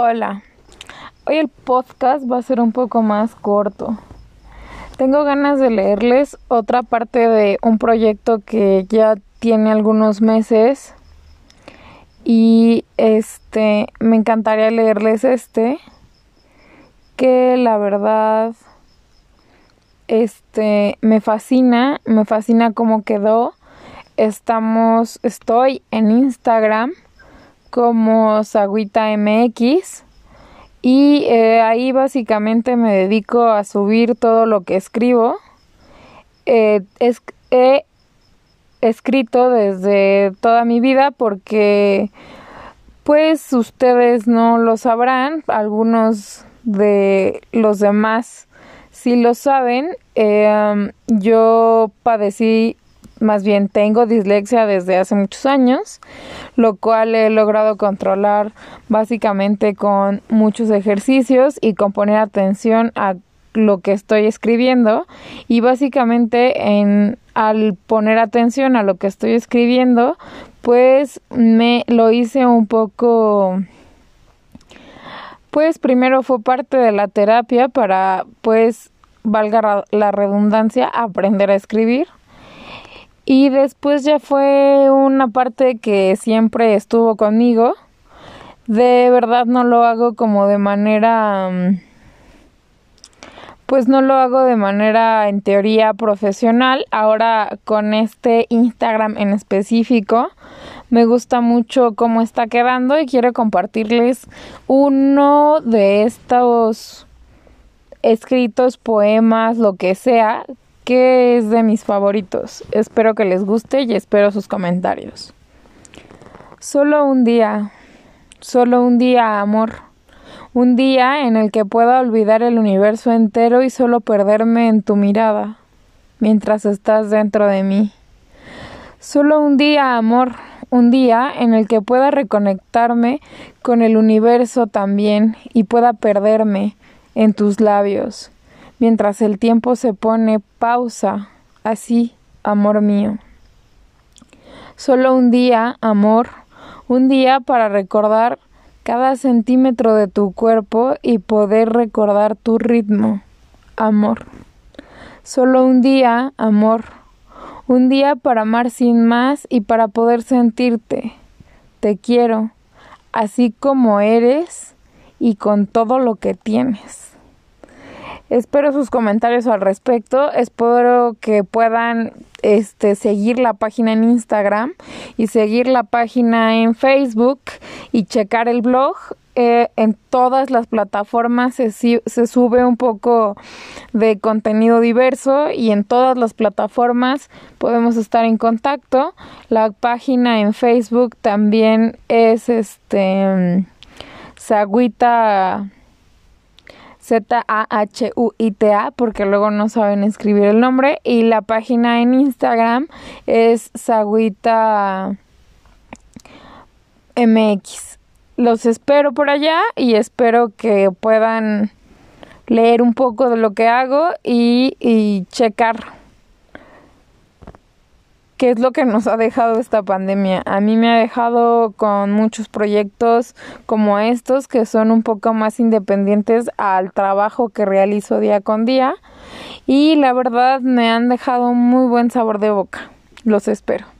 Hola, hoy el podcast va a ser un poco más corto. Tengo ganas de leerles otra parte de un proyecto que ya tiene algunos meses y este me encantaría leerles este que la verdad este me fascina, me fascina cómo quedó. Estamos estoy en Instagram como Sagüita MX y eh, ahí básicamente me dedico a subir todo lo que escribo. Eh, he escrito desde toda mi vida porque pues ustedes no lo sabrán, algunos de los demás sí lo saben. Eh, yo padecí más bien tengo dislexia desde hace muchos años, lo cual he logrado controlar básicamente con muchos ejercicios y con poner atención a lo que estoy escribiendo. Y básicamente en al poner atención a lo que estoy escribiendo pues me lo hice un poco pues primero fue parte de la terapia para pues valga la redundancia aprender a escribir y después ya fue una parte que siempre estuvo conmigo. De verdad no lo hago como de manera... Mm, pues no lo hago de manera en teoría profesional. Ahora con este Instagram en específico me gusta mucho cómo está quedando y quiero compartirles uno de estos escritos, poemas, lo que sea, que es de mis favoritos. Espero que les guste y espero sus comentarios. Solo un día, solo un día, amor. Un día en el que pueda olvidar el universo entero y solo perderme en tu mirada, mientras estás dentro de mí. Solo un día, amor, un día en el que pueda reconectarme con el universo también y pueda perderme en tus labios mientras el tiempo se pone pausa, así, amor mío. Solo un día, amor, un día para recordar cada centímetro de tu cuerpo y poder recordar tu ritmo, amor. Solo un día, amor, un día para amar sin más y para poder sentirte. Te quiero, así como eres y con todo lo que tienes. Espero sus comentarios al respecto. Espero que puedan este, seguir la página en Instagram y seguir la página en Facebook y checar el blog. Eh, en todas las plataformas se, sube un poco de contenido diverso y en todas las plataformas podemos estar en contacto. La página en Facebook también es este Sagüita Z-A-H-U-I-T-A, porque luego no saben escribir el nombre. Y la página en Instagram es Sagüita MX. Los espero por allá y espero que puedan leer un poco de lo que hago y, y checar qué es lo que nos ha dejado esta pandemia. A mí me ha dejado con muchos proyectos como estos que son un poco más independientes al trabajo que realizo día con día y la verdad me han dejado un muy buen sabor de boca. Los espero.